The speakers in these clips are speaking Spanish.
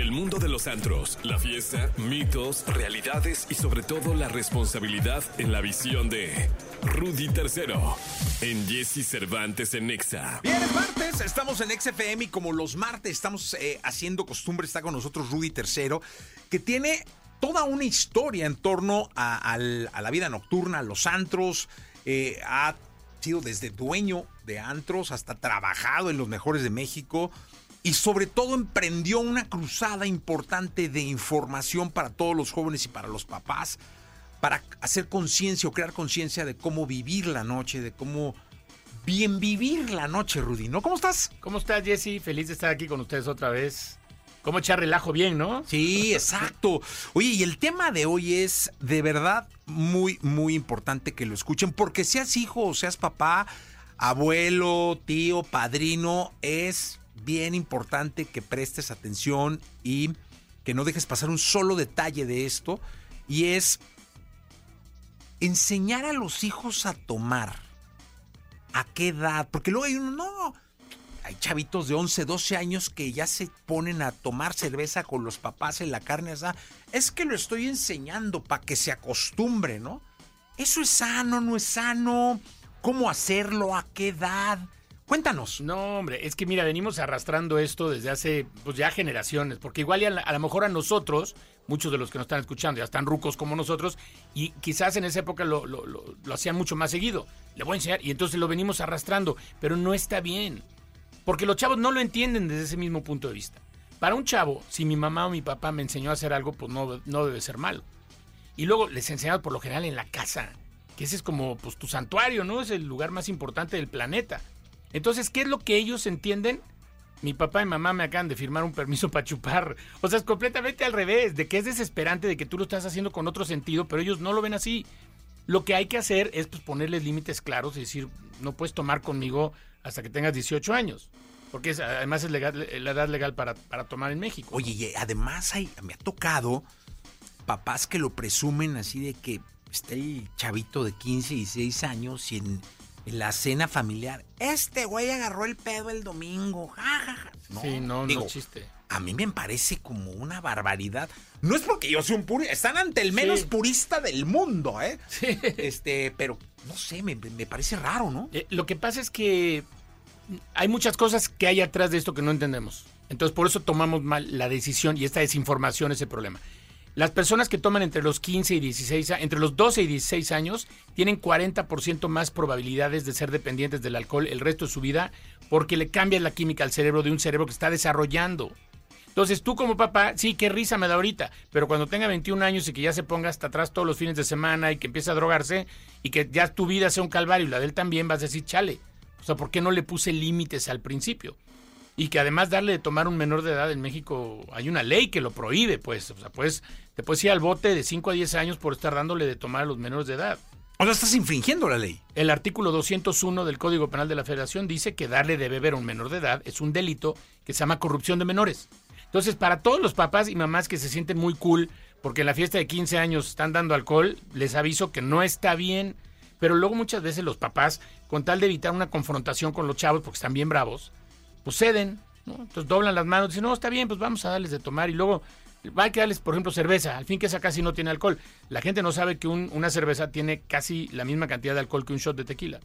El mundo de los antros, la fiesta, mitos, realidades y sobre todo la responsabilidad en la visión de Rudy Tercero en Jesse Cervantes en Nexa. Bien, es martes, estamos en XFM y como los martes estamos eh, haciendo costumbre, está con nosotros Rudy Tercero, que tiene toda una historia en torno a, la vida nocturna, a los antros, eh, ha sido desde dueño de antros hasta trabajado en los mejores de México y sobre todo emprendió una cruzada importante de información para todos los jóvenes y para los papás, para hacer conciencia o crear conciencia de cómo vivir la noche, de cómo bien vivir la noche, Rudy, ¿no? ¿Cómo estás? ¿Cómo estás, Jesse? Feliz de estar aquí con ustedes otra vez. ¿Cómo echar relajo bien, no? Sí, exacto. Oye, y el tema de hoy es de verdad muy, muy importante que lo escuchen, porque seas hijo o seas papá, abuelo, tío, padrino, es bien importante que prestes atención y que no dejes pasar un solo detalle de esto, y es enseñar a los hijos a tomar. ¿A qué edad? Porque luego hay uno, no, hay chavitos de 11, 12 años que ya se ponen a tomar cerveza con los papás en la carne asada. Es que lo estoy enseñando para que se acostumbre, ¿no? ¿Eso es sano, no es sano? ¿Cómo hacerlo? ¿A qué edad? Cuéntanos. No, hombre, es que mira, venimos arrastrando esto desde hace pues ya generaciones, porque igual a, a lo mejor a nosotros, muchos de los que nos están escuchando ya están rucos como nosotros, y quizás en esa época lo, lo- lo- lo hacían mucho más seguido. Le voy a enseñar, y entonces lo venimos arrastrando, pero no está bien, porque los chavos no lo entienden desde ese mismo punto de vista. Para un chavo, si mi mamá o mi papá me enseñó a hacer algo, pues no, no debe ser malo. Y luego les enseñaba por lo general en la casa, que ese es como pues tu santuario, ¿no? Es el lugar más importante del planeta. Entonces, ¿qué es lo que ellos entienden? Mi papá y mamá me acaban de firmar un permiso para chupar. O sea, es completamente al revés, de que es desesperante, de que tú lo estás haciendo con otro sentido, pero ellos no lo ven así. Lo que hay que hacer es pues, ponerles límites claros y decir, no puedes tomar conmigo hasta que tengas 18 años. Porque además es legal- la edad legal para, para tomar en México. Oye, y además hay, me ha tocado papás que lo presumen así de que está el chavito de 15 y 16 años y en la cena familiar, este güey agarró el pedo el domingo. ja, ja, ja". sí, no, digo, no chiste. A mí me parece como una barbaridad. No es porque yo sea un purista, están ante el menos Sí. purista del mundo, ¿eh? Sí. Este, pero no sé, me, me parece raro, ¿no? Eh, lo que pasa es que hay muchas cosas que hay atrás de esto que no entendemos. Entonces, por eso tomamos mal la decisión y esta desinformación es el problema. Las personas que toman entre los 15 y 16, a- entre los 12 y 16 años, tienen 40% más probabilidades de ser dependientes del alcohol el resto de su vida porque le cambias la química al cerebro de un cerebro que está desarrollando. Entonces tú como papá, sí, qué risa me da ahorita, pero cuando tenga 21 años y que ya se ponga hasta atrás todos los fines de semana y que empiece a drogarse y que ya tu vida sea un calvario y la de él también, vas a decir, chale, o sea, ¿por qué no le puse límites al principio? Y que además darle de tomar un menor de edad en México, hay una ley que lo prohíbe, pues, o sea, pues te puedes ir al bote de 5 a 10 años por estar dándole de tomar a los menores de edad. O sea, estás infringiendo la ley. El artículo 201 del Código Penal de la Federación dice que darle de beber a un menor de edad es un delito que se llama corrupción de menores. Entonces, para todos los papás y mamás que se sienten muy cool porque en la fiesta de 15 años están dando alcohol, les aviso que no está bien. Pero luego muchas veces los papás, con tal de evitar una confrontación con los chavos porque están bien bravos, pues ceden, ¿no? Entonces doblan las manos, dicen, no, está bien, pues vamos a darles de tomar y luego va a darles, por ejemplo, cerveza, al fin que esa casi no tiene alcohol. La gente no sabe que un- una cerveza tiene casi la misma cantidad de alcohol que un shot de tequila.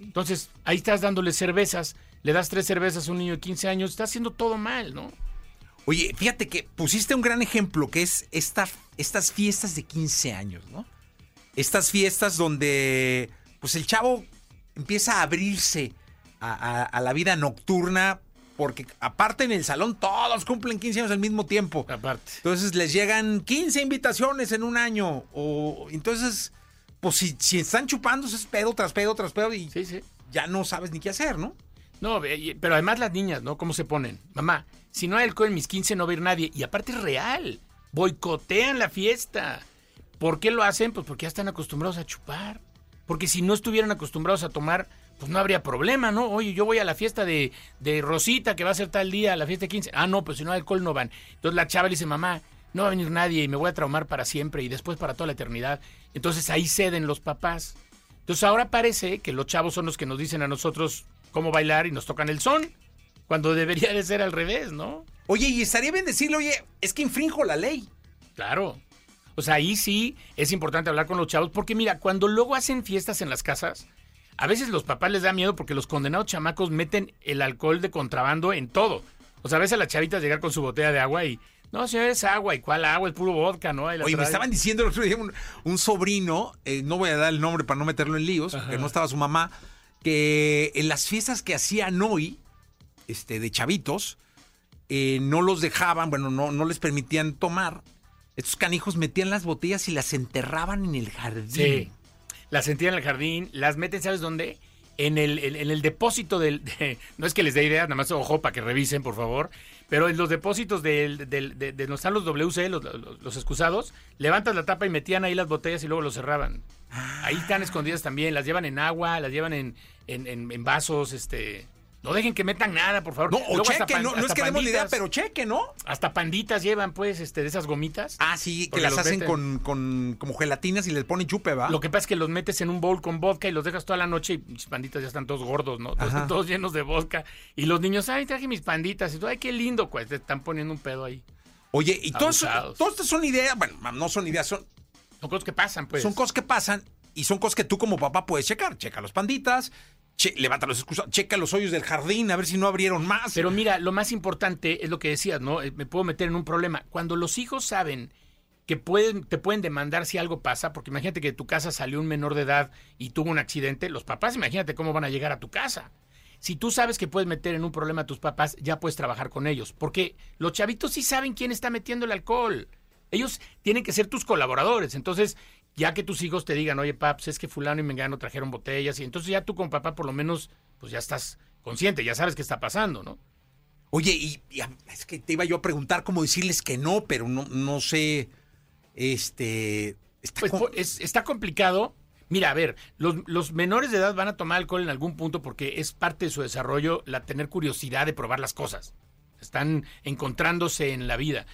Entonces, ahí estás dándole cervezas, le das tres cervezas a un niño de 15 años, está haciendo todo mal, ¿no? Oye, fíjate que pusiste un gran ejemplo que es esta, estas fiestas de 15 años, ¿no? Estas fiestas donde pues el chavo empieza a abrirse a, a- a la vida nocturna porque aparte en el salón todos cumplen 15 años al mismo tiempo. Aparte. Entonces les llegan 15 invitaciones en un año. O entonces, pues si, si están chupando, es pedo tras pedo tras pedo y Sí, sí. ya no sabes ni qué hacer, ¿no? No, pero además las niñas, ¿no? ¿Cómo se ponen? Mamá, si no hay alcohol en mis 15 no va a ir nadie. Y aparte es real. Boicotean la fiesta. ¿Por qué lo hacen? Pues porque ya están acostumbrados a chupar. Porque si no estuvieran acostumbrados a tomar, pues no habría problema, ¿no? Oye, yo voy a la fiesta de, de Rosita, que va a ser tal día, a la fiesta de 15. Ah, no, pues si no hay alcohol no van. Entonces la chava le dice, mamá, no va a venir nadie y me voy a traumar para siempre y después para toda la eternidad. Entonces ahí ceden los papás. Entonces ahora parece que los chavos son los que nos dicen a nosotros cómo bailar y nos tocan el son, cuando debería de ser al revés, ¿no? Oye, y estaría bien decirle, oye, es que infrinjo la ley. Claro. O sea, ahí sí es importante hablar con los chavos, porque mira, cuando luego hacen fiestas en las casas, a veces los papás les da miedo porque los condenados chamacos meten el alcohol de contrabando en todo. O sea, a veces a las chavitas llegar con su botella de agua y, no, señor, es agua. ¿Y cuál agua? Es puro vodka, ¿no? Oye, me estaban diciendo el otro día un, un sobrino, eh, no voy a dar el nombre para no meterlo en líos, porque no estaba su mamá, que en las fiestas que hacían hoy, este, de chavitos, eh, no los dejaban, bueno, no, no les permitían tomar. Estos canijos metían las botellas y las enterraban en el jardín. Sí. Las sentían en el jardín, las meten, ¿sabes dónde? En el, en, el depósito del... de- no es que les dé idea, nada más ojo para que revisen, por favor. Pero en los depósitos del, del- de, de están los WC, los, los, los excusados, levantas la tapa y metían ahí las botellas y luego los cerraban. Ahí están escondidas también, las llevan en agua, las llevan en, en- en vasos, este... No dejen que metan nada, por favor. No, o Luego hasta cheque, pan- no, no es que demos la idea, pero cheque, ¿no? Hasta panditas llevan, pues, este, de esas gomitas. Ah, sí, que las hacen meten. con, con como gelatinas y les ponen chupe, ¿va? Lo que pasa es que los metes en un bowl con vodka y los dejas toda la noche y mis panditas ya están todos gordos, ¿no? Todos, todos llenos de vodka. Y los niños, ay, traje mis panditas. Y tú, ay, qué lindo, pues, te están poniendo un pedo ahí. Oye, y todas estas son ideas, bueno, no son ideas, son, Son cosas que pasan, pues. son cosas que pasan y son cosas que tú como papá puedes checar. Checa los panditas, che- levanta los excusas, checa los hoyos del jardín a ver si no abrieron más. Pero mira, lo más importante es lo que decías, ¿no? Eh, Me puedo meter en un problema. Cuando los hijos saben que pueden, te pueden demandar si algo pasa, porque imagínate que de tu casa salió un menor de edad y tuvo un accidente, los papás, imagínate cómo van a llegar a tu casa. Si tú sabes que puedes meter en un problema a tus papás, ya puedes trabajar con ellos, porque los chavitos sí saben quién está metiendo el alcohol. Ellos tienen que ser tus colaboradores. Entonces, ya que tus hijos te digan, oye, paps, es que fulano y mengano trajeron botellas, y entonces ya tú como papá por lo menos, pues ya estás consciente, ya sabes qué está pasando, ¿no? Oye, y, es que te iba yo a preguntar cómo decirles que no, pero no, no sé, este... Está Pues es- está complicado. Mira, a ver, los, los menores de edad van a tomar alcohol en algún punto porque es parte de su desarrollo la tener curiosidad de probar las cosas. Están encontrándose en la vida.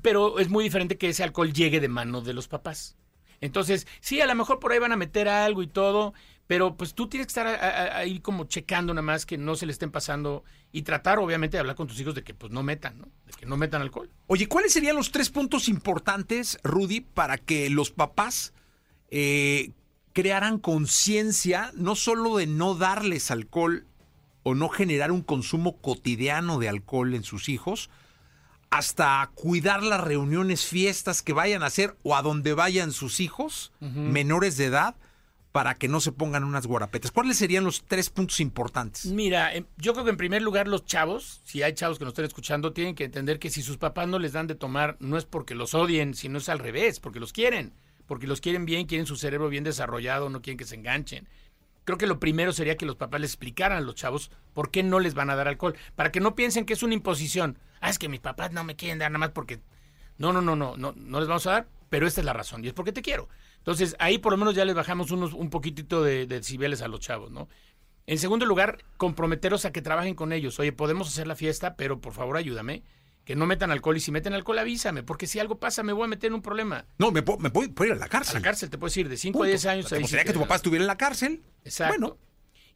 Pero es muy diferente que ese alcohol llegue de manos de los papás. Entonces, sí, a lo mejor por ahí van a meter algo y todo, pero pues tú tienes que estar ahí como checando nada más que no se le estén pasando y tratar obviamente de hablar con tus hijos de que pues no metan, ¿no? De que no metan alcohol. Oye, ¿cuáles serían los tres puntos importantes, Rudy, para que los papás eh, crearan conciencia no solo de no darles alcohol o no generar un consumo cotidiano de alcohol en sus hijos, hasta cuidar las reuniones, fiestas que vayan a hacer o a donde vayan sus hijos menores de edad para que no se pongan unas guarapetas? ¿Cuáles serían los tres puntos importantes? Mira, em, yo creo que en primer lugar los chavos, si hay chavos que nos estén escuchando, tienen que entender que si sus papás no les dan de tomar, no es porque los odien, sino es al revés, porque los quieren, porque los quieren bien, quieren su cerebro bien desarrollado, no quieren que se enganchen. Creo que lo primero sería que los papás les explicaran a los chavos por qué no les van a dar alcohol, para que no piensen que es una imposición. Ah, es que mis papás no me quieren dar nada más porque no, no, no, no, no, no les vamos a dar, pero esta es la razón y es porque te quiero. Entonces, ahí por lo menos ya les bajamos unos, un poquitito de, de decibeles a los chavos, ¿no? En segundo lugar, comprometeros a que trabajen con ellos. Oye, podemos hacer la fiesta, pero por favor ayúdame. Que no metan alcohol y si meten alcohol avísame, porque si algo pasa me voy a meter en un problema. No, me, puedo- me puedo, puedo ir a la A cárcel. la cárcel te puedes ir de 5 a Punto. 10 años. Te gustaría que tu papá estuviera en la cárcel? Exacto. Bueno,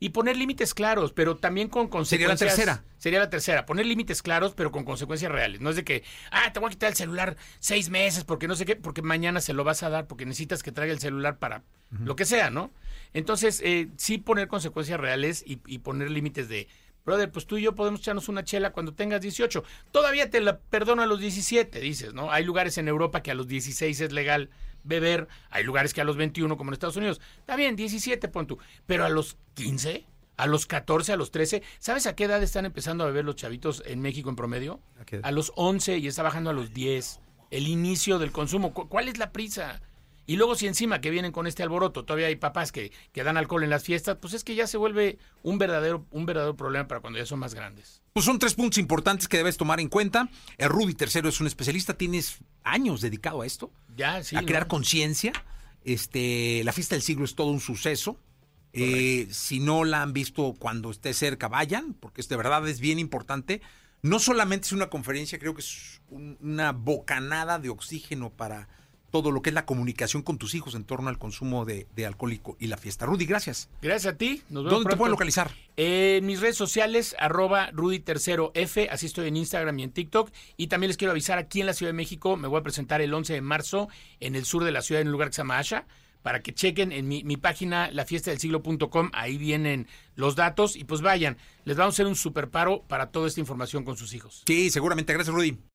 Y poner límites claros, pero también con Sería la consecuencias. tercera. Sería la tercera. Poner límites claros, pero con consecuencias reales. No es de que, ah, te voy a quitar el celular seis meses porque no sé qué, porque mañana se lo vas a dar, porque necesitas que traiga el celular para lo que sea, ¿no? Entonces, eh, sí poner consecuencias reales y, y poner límites de, brother, pues tú y yo podemos echarnos una chela cuando tengas 18. Todavía te la perdono a los 17, dices, ¿no? Hay lugares en Europa que a los 16 es legal beber, hay lugares que a los 21, como en Estados Unidos. Está bien, 17, pon tú. Pero a los 15, a los 14, a los 13, ¿sabes a qué edad están empezando a beber los chavitos en México en promedio? ¿A? A los 11 y está bajando a los 10. El inicio del consumo. ¿Cu- ¿Cuál es la prisa? Y luego si encima que vienen con este alboroto, todavía hay papás que, que dan alcohol en las fiestas, pues es que ya se vuelve un verdadero, un verdadero problema para cuando ya son más grandes. Pues son tres puntos importantes que debes tomar en cuenta. El Rudy Tercero es un especialista, tienes años dedicado a esto, Ya, sí. a crear ¿no? conciencia. Este, la fiesta del siglo es todo un suceso. Eh, si no la han visto cuando esté cerca, vayan, porque es de verdad es bien importante. No solamente es una conferencia, creo que es un- una bocanada de oxígeno para todo lo que es la comunicación con tus hijos en torno al consumo de, de alcohólico y la fiesta. Rudy, gracias. Gracias a ti. Nos vemos ¿Dónde te pueden localizar? en mis redes sociales, arroba Rudy Tercero F, así estoy en Instagram y en TikTok. Y también les quiero avisar, aquí en la Ciudad de México me voy a presentar el 11 de marzo en el sur de la ciudad, en un lugar que se llama Asha para que chequen en mi, mi página lafiestadelsiglo.com, ahí vienen los datos y pues vayan, les vamos a hacer un super paro para toda esta información con sus hijos. Sí, seguramente. Gracias, Rudy.